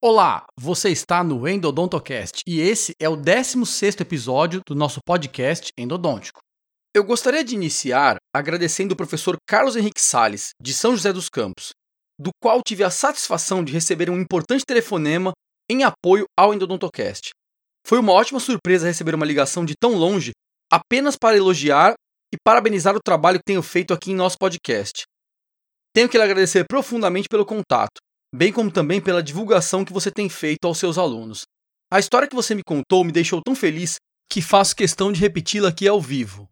Olá, você está no Endodontocast e esse é o 16º episódio do nosso podcast Endodôntico. Eu gostaria de iniciar agradecendo o professor Carlos Henrique Sales, de São José dos Campos, do qual tive a satisfação de receber um importante telefonema em apoio ao Endodontocast. Foi uma ótima surpresa receber uma ligação de tão longe apenas para elogiar e parabenizar o trabalho que tenho feito aqui em nosso podcast. Tenho que lhe agradecer profundamente pelo contato bem como também pela divulgação que você tem feito aos seus alunos. A história que você me contou me deixou tão feliz que faço questão de repeti-la aqui ao vivo.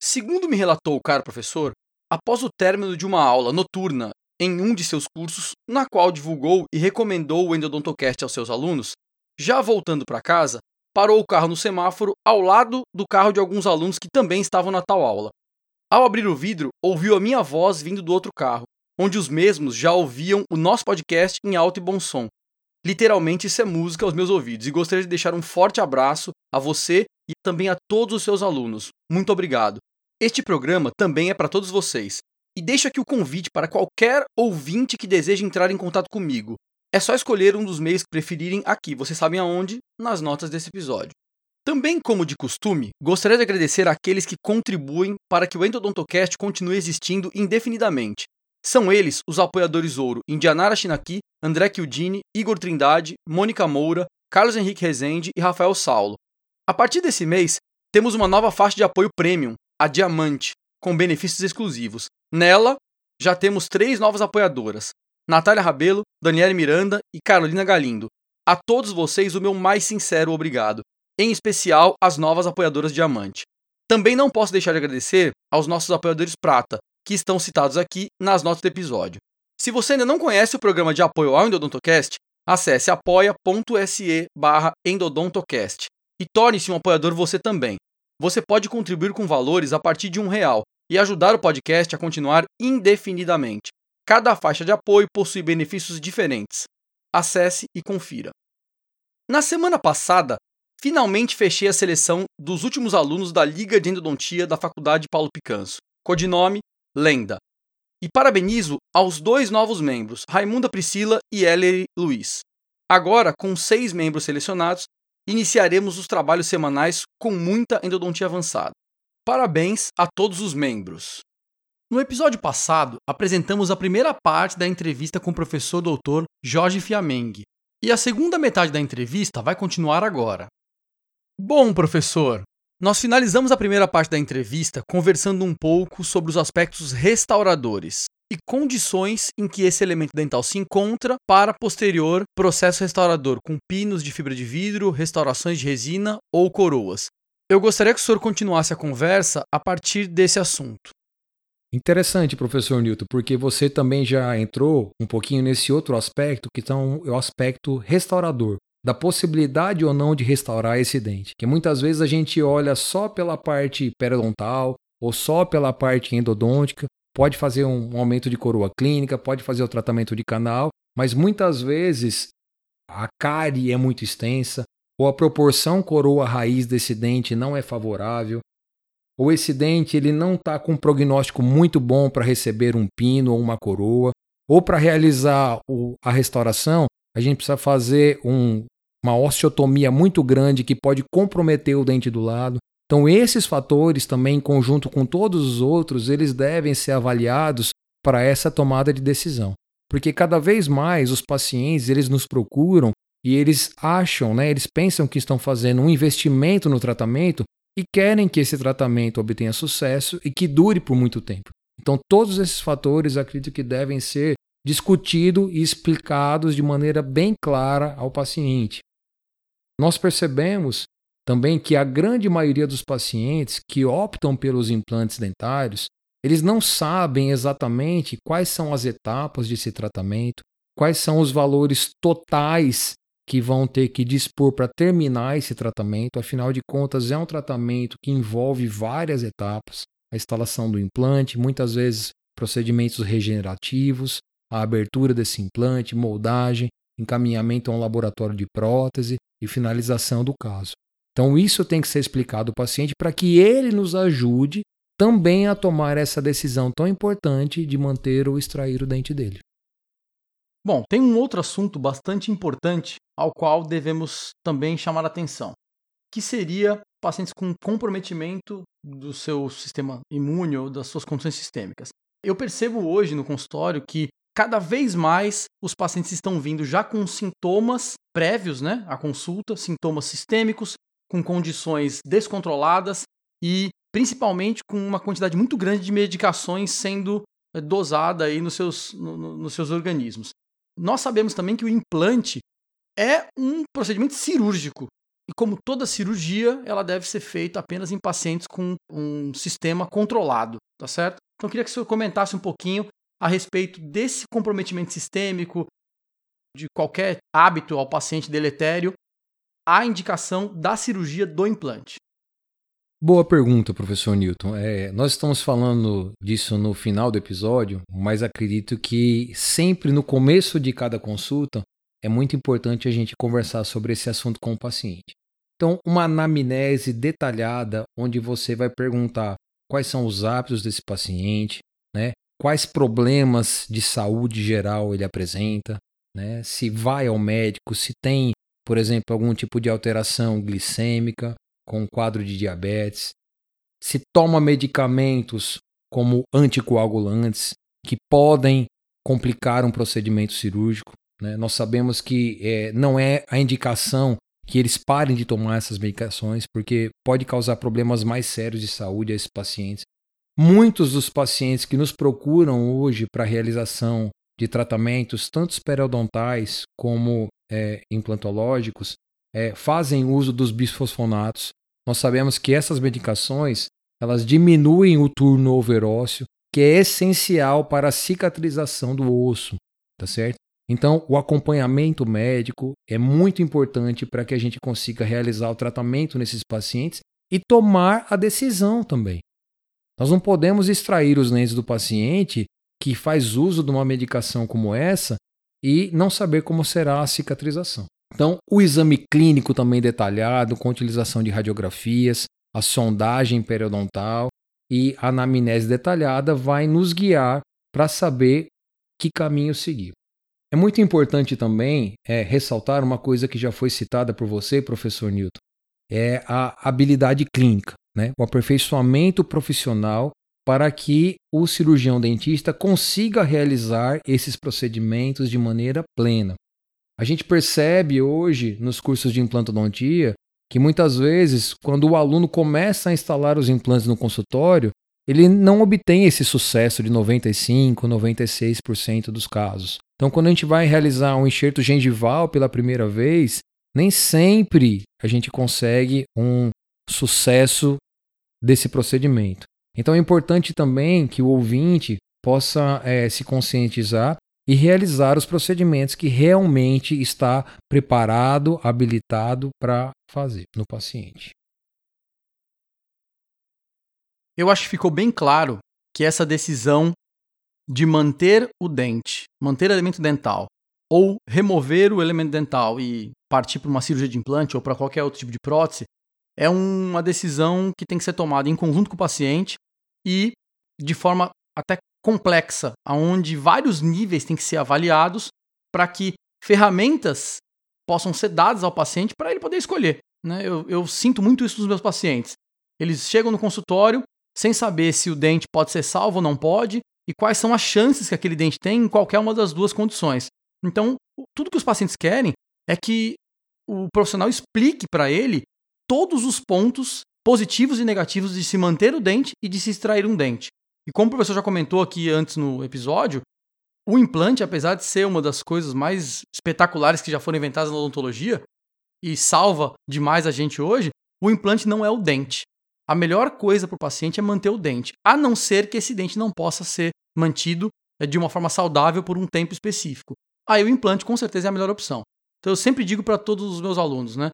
Segundo me relatou o caro professor, após o término de uma aula noturna em um de seus cursos, na qual divulgou e recomendou o Endodontocast aos seus alunos, já voltando para casa, parou o carro no semáforo ao lado do carro de alguns alunos que também estavam na tal aula. Ao abrir o vidro, ouviu a minha voz vindo do outro carro onde os mesmos já ouviam o nosso podcast em alto e bom som. Literalmente, isso é música aos meus ouvidos e gostaria de deixar um forte abraço a você e também a todos os seus alunos. Muito obrigado. Este programa também é para todos vocês. E deixo aqui o convite para qualquer ouvinte que deseje entrar em contato comigo. É só escolher um dos meios que preferirem aqui, vocês sabem aonde? Nas notas desse episódio. Também, como de costume, gostaria de agradecer àqueles que contribuem para que o Endodontocast continue existindo indefinidamente. São eles os apoiadores ouro Indianara Shinaki, André Chiudini, Igor Trindade, Mônica Moura, Carlos Henrique Rezende e Rafael Saulo. A partir desse mês, temos uma nova faixa de apoio premium, a Diamante, com benefícios exclusivos. Nela, já temos três novas apoiadoras: Natália Rabelo, Daniela Miranda e Carolina Galindo. A todos vocês, o meu mais sincero obrigado, em especial às novas apoiadoras Diamante. Também não posso deixar de agradecer aos nossos apoiadores Prata, que estão citados aqui nas notas do episódio. Se você ainda não conhece o programa de apoio ao Endodontocast, acesse apoia.se barra endodontocast e torne-se um apoiador você também. Você pode contribuir com valores a partir de um real e ajudar o podcast a continuar indefinidamente. Cada faixa de apoio possui benefícios diferentes. Acesse e confira. Na semana passada, finalmente fechei a seleção dos últimos alunos da Liga de Endodontia da Faculdade Paulo Picanso, codinome Lenda. E parabenizo aos dois novos membros, Raimunda Priscila e Ellery Luiz. Agora, com seis membros selecionados, iniciaremos os trabalhos semanais com muita endodontia avançada. Parabéns a todos os membros. No episódio passado, apresentamos a primeira parte da entrevista com o professor doutor Jorge Fiameng, e a segunda metade da entrevista vai continuar agora. Bom, professor, nós finalizamos a primeira parte da entrevista conversando um pouco sobre os aspectos restauradores e condições em que esse elemento dental se encontra para posterior processo restaurador com pinos de fibra de vidro, restaurações de resina ou coroas. Eu gostaria que o senhor continuasse a conversa a partir desse assunto. Interessante, professor Newton, porque você também já entrou um pouquinho nesse outro aspecto, que então é o aspecto restaurador da possibilidade ou não de restaurar esse dente. Que muitas vezes a gente olha só pela parte periodontal ou só pela parte endodôntica, pode fazer um aumento de coroa clínica, pode fazer o tratamento de canal, mas muitas vezes a cárie é muito extensa, ou a proporção coroa-raiz desse dente não é favorável, ou esse dente ele não está com um prognóstico muito bom para receber um pino ou uma coroa, ou para realizar a restauração, a gente precisa fazer um, uma osteotomia muito grande que pode comprometer o dente do lado. Então, esses fatores também, em conjunto com todos os outros, eles devem ser avaliados para essa tomada de decisão. Porque cada vez mais os pacientes, eles nos procuram e eles acham, né, eles pensam que estão fazendo um investimento no tratamento e querem que esse tratamento obtenha sucesso e que dure por muito tempo. Então, todos esses fatores acredito que devem ser discutido e explicados de maneira bem clara ao paciente. Nós percebemos também que a grande maioria dos pacientes que optam pelos implantes dentários, eles não sabem exatamente quais são as etapas desse tratamento, quais são os valores totais que vão ter que dispor para terminar esse tratamento. Afinal de contas, é um tratamento que envolve várias etapas: a instalação do implante, muitas vezes procedimentos regenerativos, a abertura desse implante, moldagem, encaminhamento a um laboratório de prótese e finalização do caso. Então, isso tem que ser explicado ao paciente para que ele nos ajude também a tomar essa decisão tão importante de manter ou extrair o dente dele. Bom, tem um outro assunto bastante importante ao qual devemos também chamar atenção, que seria pacientes com comprometimento do seu sistema imune ou das suas condições sistêmicas. Eu percebo hoje no consultório que cada vez mais os pacientes estão vindo já com sintomas prévios né, à consulta, sintomas sistêmicos, com condições descontroladas e principalmente com uma quantidade muito grande de medicações sendo eh, dosada aí nos seus, no, nos seus organismos. Nós sabemos também que o implante é um procedimento cirúrgico. E como toda cirurgia, ela deve ser feita apenas em pacientes com um sistema controlado, tá certo? Então eu queria que o senhor comentasse um pouquinho a respeito desse comprometimento sistêmico, de qualquer hábito ao paciente deletério, a indicação da cirurgia do implante. Boa pergunta, professor Newton. É, nós estamos falando disso no final do episódio, mas acredito que sempre no começo de cada consulta é muito importante a gente conversar sobre esse assunto com o paciente. Então, uma anamnese detalhada, onde você vai perguntar quais são os hábitos desse paciente, né? Quais problemas de saúde geral ele apresenta, né? se vai ao médico, se tem, por exemplo, algum tipo de alteração glicêmica, com quadro de diabetes, se toma medicamentos como anticoagulantes que podem complicar um procedimento cirúrgico. Né? Nós sabemos que é, não é a indicação que eles parem de tomar essas medicações, porque pode causar problemas mais sérios de saúde a esses pacientes. Muitos dos pacientes que nos procuram hoje para realização de tratamentos, tanto periodontais como é, implantológicos, é, fazem uso dos bisfosfonatos nós sabemos que essas medicações elas diminuem o turnover ósseo, que é essencial para a cicatrização do osso, tá certo? Então, o acompanhamento médico é muito importante para que a gente consiga realizar o tratamento nesses pacientes e tomar a decisão também. Nós não podemos extrair os dentes do paciente que faz uso de uma medicação como essa e não saber como será a cicatrização. Então, o exame clínico também detalhado, com utilização de radiografias, a sondagem periodontal e a anamnese detalhada vai nos guiar para saber que caminho seguir. É muito importante também é, ressaltar uma coisa que já foi citada por você, professor Newton, é a habilidade clínica, né? o aperfeiçoamento profissional para que o cirurgião dentista consiga realizar esses procedimentos de maneira plena. A gente percebe hoje nos cursos de implantodontia que muitas vezes, quando o aluno começa a instalar os implantes no consultório, ele não obtém esse sucesso de 95, 96% dos casos. Então, quando a gente vai realizar um enxerto gengival pela primeira vez, nem sempre a gente consegue um sucesso desse procedimento. Então, é importante também que o ouvinte possa é, se conscientizar e realizar os procedimentos que realmente está preparado, habilitado para fazer no paciente. Eu acho que ficou bem claro que essa decisão de manter o dente, manter o elemento dental, ou remover o elemento dental e partir para uma cirurgia de implante ou para qualquer outro tipo de prótese, é uma decisão que tem que ser tomada em conjunto com o paciente e de forma até complexa, onde vários níveis têm que ser avaliados para que ferramentas possam ser dadas ao paciente para ele poder escolher. Né? Eu, eu sinto muito isso dos meus pacientes. Eles chegam no consultório sem saber se o dente pode ser salvo ou não pode e quais são as chances que aquele dente tem em qualquer uma das duas condições. Então, tudo que os pacientes querem é que o profissional explique para ele todos os pontos positivos e negativos de se manter o dente e de se extrair um dente. E como o professor já comentou aqui antes no episódio, o implante, apesar de ser uma das coisas mais espetaculares que já foram inventadas na odontologia e salva demais a gente hoje, o implante não é o dente. A melhor coisa para o paciente é manter o dente, a não ser que esse dente não possa ser mantido eh, de uma forma saudável por um tempo específico. Aí o implante com certeza é a melhor opção. Então eu sempre digo para todos os meus alunos, né?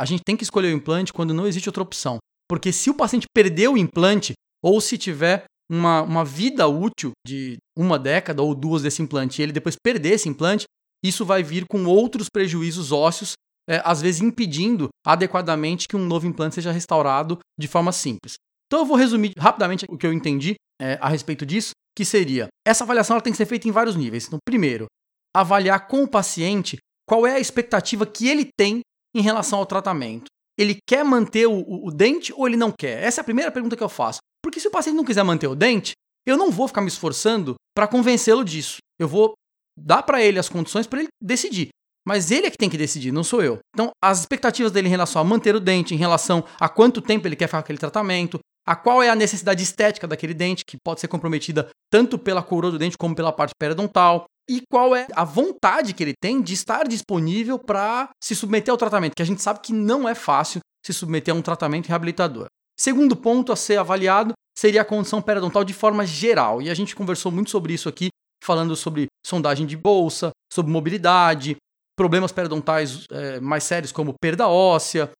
A gente tem que escolher o implante quando não existe outra opção. Porque se o paciente perdeu o implante, ou se tiver uma, uma vida útil de uma década ou duas desse implante e ele depois perder esse implante, isso vai vir com outros prejuízos ósseos, é, às vezes impedindo adequadamente que um novo implante seja restaurado de forma simples. Então eu vou resumir rapidamente o que eu entendi é, a respeito disso, que seria essa avaliação ela tem que ser feita em vários níveis. Então, primeiro, avaliar com o paciente qual é a expectativa que ele tem em relação ao tratamento. Ele quer manter o, o, o dente ou ele não quer? Essa é a primeira pergunta que eu faço. Porque se o paciente não quiser manter o dente, eu não vou ficar me esforçando para convencê-lo disso. Eu vou dar para ele as condições para ele decidir. Mas ele é que tem que decidir, não sou eu. Então, as expectativas dele em relação a manter o dente, em relação a quanto tempo ele quer ficar com aquele tratamento, a qual é a necessidade estética daquele dente, que pode ser comprometida tanto pela coroa do dente como pela parte periodontal, e qual é a vontade que ele tem de estar disponível para se submeter ao tratamento, que a gente sabe que não é fácil se submeter a um tratamento reabilitador. Segundo ponto a ser avaliado seria a condição periodontal de forma geral, e a gente conversou muito sobre isso aqui, falando sobre sondagem de bolsa, sobre mobilidade, problemas periodontais é, mais sérios como perda óssea,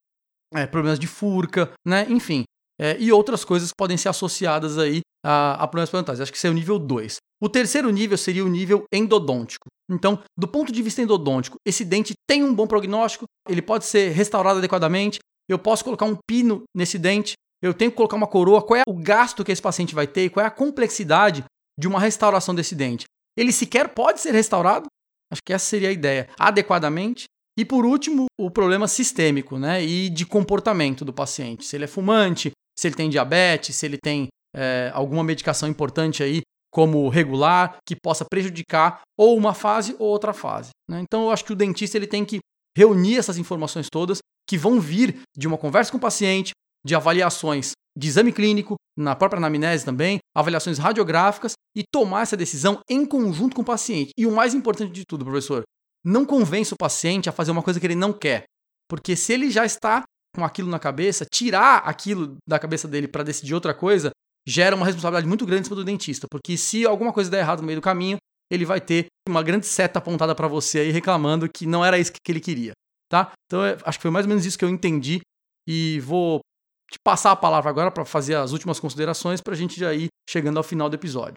é, problemas de furca, né? enfim, é, e outras coisas que podem ser associadas aí a, a problemas periodontais. Acho que esse é o nível 2. O terceiro nível seria o nível endodôntico. Então, do ponto de vista endodôntico, esse dente tem um bom prognóstico, ele pode ser restaurado adequadamente, eu posso colocar um pino nesse dente, eu tenho que colocar uma coroa, qual é o gasto que esse paciente vai ter, qual é a complexidade de uma restauração desse dente. Ele sequer pode ser restaurado? Acho que essa seria a ideia. Adequadamente. E por último, o problema sistêmico, né? E de comportamento do paciente. Se ele é fumante, se ele tem diabetes, se ele tem é, alguma medicação importante aí, como regular, que possa prejudicar ou uma fase ou outra fase. Né? Então eu acho que o dentista ele tem que reunir essas informações todas que vão vir de uma conversa com o paciente, de avaliações de exame clínico, na própria anamnese também, avaliações radiográficas e tomar essa decisão em conjunto com o paciente. E o mais importante de tudo, professor, não convença o paciente a fazer uma coisa que ele não quer. Porque se ele já está com aquilo na cabeça, tirar aquilo da cabeça dele para decidir outra coisa, gera uma responsabilidade muito grande cima do dentista. Porque se alguma coisa der errado no meio do caminho, ele vai ter uma grande seta apontada para você aí reclamando que não era isso que ele queria. Tá? Então, acho que foi mais ou menos isso que eu entendi e vou te passar a palavra agora para fazer as últimas considerações para a gente já ir chegando ao final do episódio.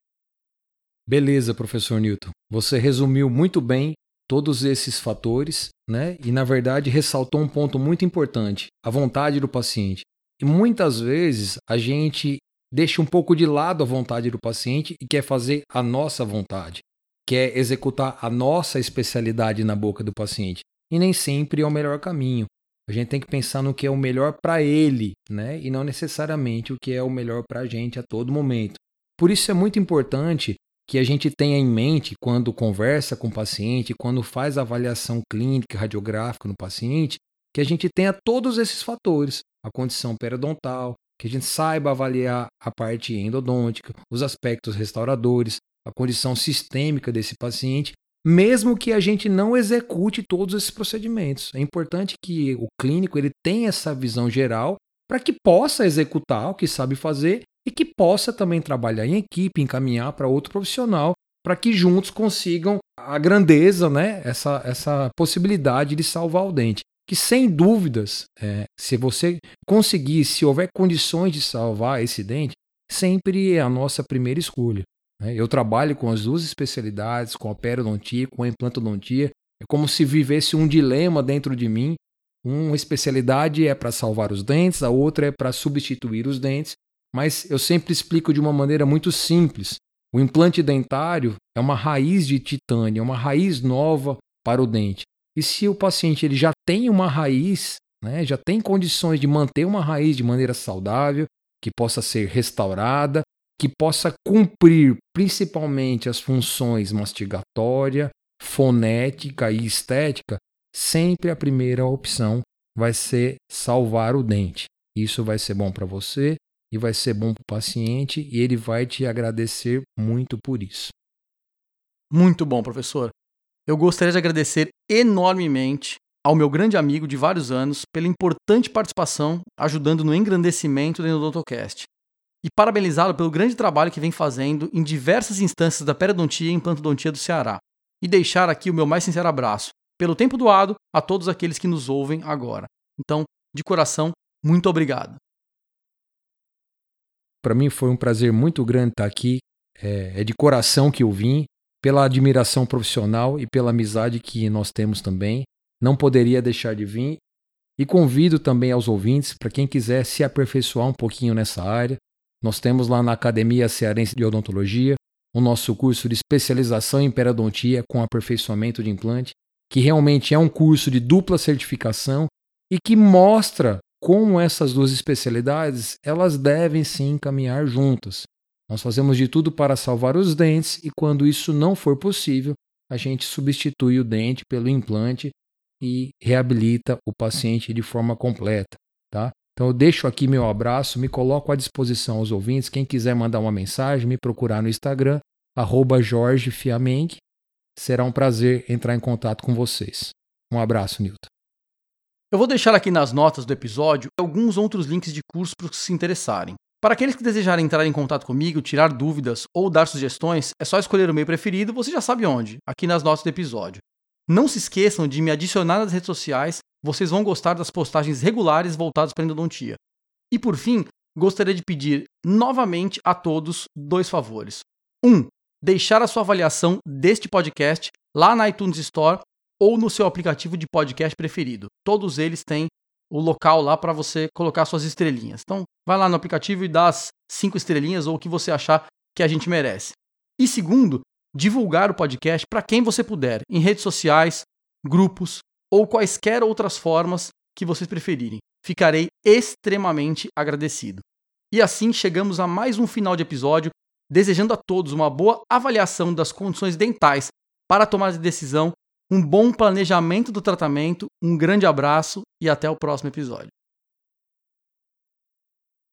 Beleza, professor Newton. Você resumiu muito bem todos esses fatores, né? E na verdade ressaltou um ponto muito importante: a vontade do paciente. E muitas vezes a gente deixa um pouco de lado a vontade do paciente e quer fazer a nossa vontade, quer executar a nossa especialidade na boca do paciente. E nem sempre é o melhor caminho. A gente tem que pensar no que é o melhor para ele, né? E não necessariamente o que é o melhor para a gente a todo momento. Por isso é muito importante que a gente tenha em mente quando conversa com o paciente, quando faz avaliação clínica, radiográfica no paciente, que a gente tenha todos esses fatores, a condição periodontal, que a gente saiba avaliar a parte endodôntica, os aspectos restauradores, a condição sistêmica desse paciente mesmo que a gente não execute todos esses procedimentos. É importante que o clínico ele tenha essa visão geral para que possa executar o que sabe fazer e que possa também trabalhar em equipe, encaminhar para outro profissional, para que juntos consigam a grandeza, né? essa, essa possibilidade de salvar o dente. Que sem dúvidas, é, se você conseguir, se houver condições de salvar esse dente, sempre é a nossa primeira escolha. Né? Eu trabalho com as duas especialidades, com a periodontia, com a implantodontia. É como se vivesse um dilema dentro de mim. Uma especialidade é para salvar os dentes, a outra é para substituir os dentes. Mas eu sempre explico de uma maneira muito simples. O implante dentário é uma raiz de titânio, é uma raiz nova para o dente. E se o paciente ele já tem uma raiz, né, já tem condições de manter uma raiz de maneira saudável, que possa ser restaurada, que possa cumprir principalmente as funções mastigatória, fonética e estética, sempre a primeira opção vai ser salvar o dente. Isso vai ser bom para você e vai ser bom para o paciente e ele vai te agradecer muito por isso. Muito bom, professor. Eu gostaria de agradecer enormemente ao meu grande amigo de vários anos pela importante participação ajudando no engrandecimento do Odontocast e parabenizá-lo pelo grande trabalho que vem fazendo em diversas instâncias da periodontia e implantodontia do Ceará. E deixar aqui o meu mais sincero abraço, pelo tempo doado, a todos aqueles que nos ouvem agora. Então, de coração, muito obrigado. Para mim foi um prazer muito grande estar aqui. É, é de coração que eu vim, pela admiração profissional e pela amizade que nós temos também. Não poderia deixar de vir. E convido também aos ouvintes, para quem quiser se aperfeiçoar um pouquinho nessa área, nós temos lá na Academia Cearense de Odontologia o nosso curso de especialização em periodontia com aperfeiçoamento de implante, que realmente é um curso de dupla certificação e que mostra como essas duas especialidades elas devem sim caminhar juntas. Nós fazemos de tudo para salvar os dentes e quando isso não for possível, a gente substitui o dente pelo implante e reabilita o paciente de forma completa, tá? Então eu deixo aqui meu abraço, me coloco à disposição aos ouvintes. Quem quiser mandar uma mensagem, me procurar no Instagram, arroba Jorge Fiamengue. Será um prazer entrar em contato com vocês. Um abraço, Nilton. Eu vou deixar aqui nas notas do episódio alguns outros links de curso para os que se interessarem. Para aqueles que desejarem entrar em contato comigo, tirar dúvidas ou dar sugestões, é só escolher o meio preferido, você já sabe onde, aqui nas notas do episódio. Não se esqueçam de me adicionar nas redes sociais, vocês vão gostar das postagens regulares voltadas para a endodontia. E por fim, gostaria de pedir novamente a todos dois favores. Um, deixar a sua avaliação deste podcast lá na iTunes Store ou no seu aplicativo de podcast preferido. Todos eles têm o local lá para você colocar suas estrelinhas. Então, vai lá no aplicativo e dá as cinco estrelinhas ou o que você achar que a gente merece. E segundo, divulgar o podcast para quem você puder, em redes sociais, grupos ou quaisquer outras formas que vocês preferirem. Ficarei extremamente agradecido. E assim chegamos a mais um final de episódio, desejando a todos uma boa avaliação das condições dentais para tomar a decisão um bom planejamento do tratamento, um grande abraço e até o próximo episódio.